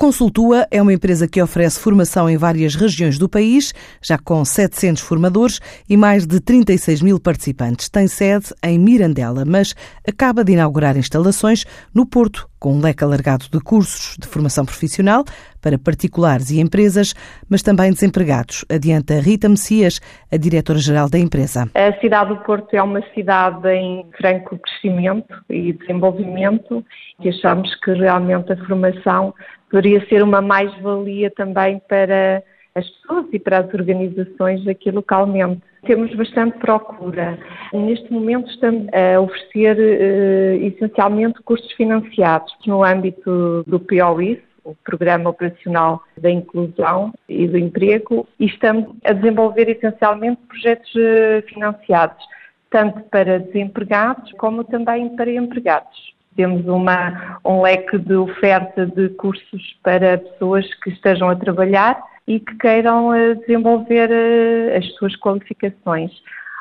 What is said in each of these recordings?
Consultua é uma empresa que oferece formação em várias regiões do país, já com 700 formadores e mais de 36 mil participantes. Tem sede em Mirandela, mas acaba de inaugurar instalações no Porto, com um leque alargado de cursos de formação profissional para particulares e empresas, mas também desempregados, adianta Rita Messias, a diretora-geral da empresa. A cidade do Porto é uma cidade em franco crescimento e desenvolvimento e achamos que realmente a formação poderia ser uma mais-valia também para as pessoas e para as organizações aqui localmente. Temos bastante procura. Neste momento estamos a oferecer uh, essencialmente cursos financiados no âmbito do POIS, o Programa Operacional da Inclusão e do Emprego, e estamos a desenvolver essencialmente projetos uh, financiados, tanto para desempregados como também para empregados. Temos uma, um leque de oferta de cursos para pessoas que estejam a trabalhar e que queiram eh, desenvolver eh, as suas qualificações.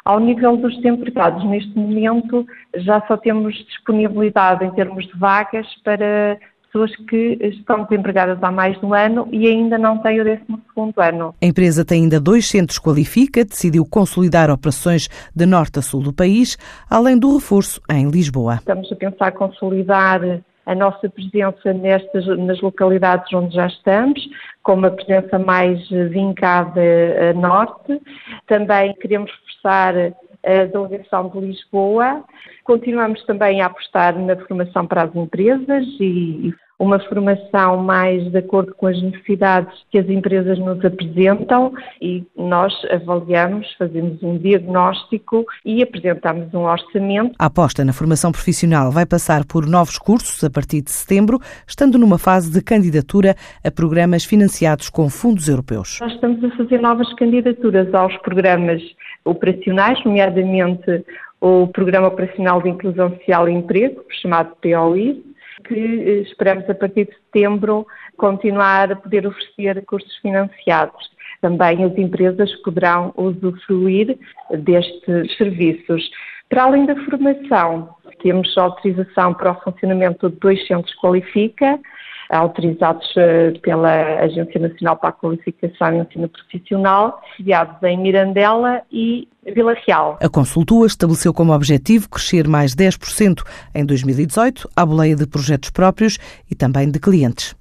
Ao nível dos desempregados, neste momento já só temos disponibilidade em termos de vagas para pessoas que estão desempregadas há mais de um ano e ainda não têm o 12 ano. A empresa tem ainda dois centros Qualifica, decidiu consolidar operações de norte a sul do país, além do reforço em Lisboa. Estamos a pensar consolidar a nossa presença nestas, nas localidades onde já estamos, com uma presença mais vincada a norte. Também queremos reforçar a delegação de Lisboa. Continuamos também a apostar na formação para as empresas e uma formação mais de acordo com as necessidades que as empresas nos apresentam e nós avaliamos, fazemos um diagnóstico e apresentamos um orçamento. A aposta na formação profissional vai passar por novos cursos a partir de setembro, estando numa fase de candidatura a programas financiados com fundos europeus. Nós estamos a fazer novas candidaturas aos programas operacionais, nomeadamente o Programa Operacional de Inclusão Social e Emprego, chamado POI, que eh, esperamos a partir de setembro continuar a poder oferecer cursos financiados. Também as empresas poderão usufruir destes serviços. Para além da formação, temos autorização para o funcionamento de dois centros Qualifica, autorizados eh, pela Agência Nacional para a Qualificação e Ensino Profissional, sediados em Mirandela e Vila Real. A consultua estabeleceu como objetivo crescer mais 10% em 2018, à boleia de projetos próprios e também de clientes.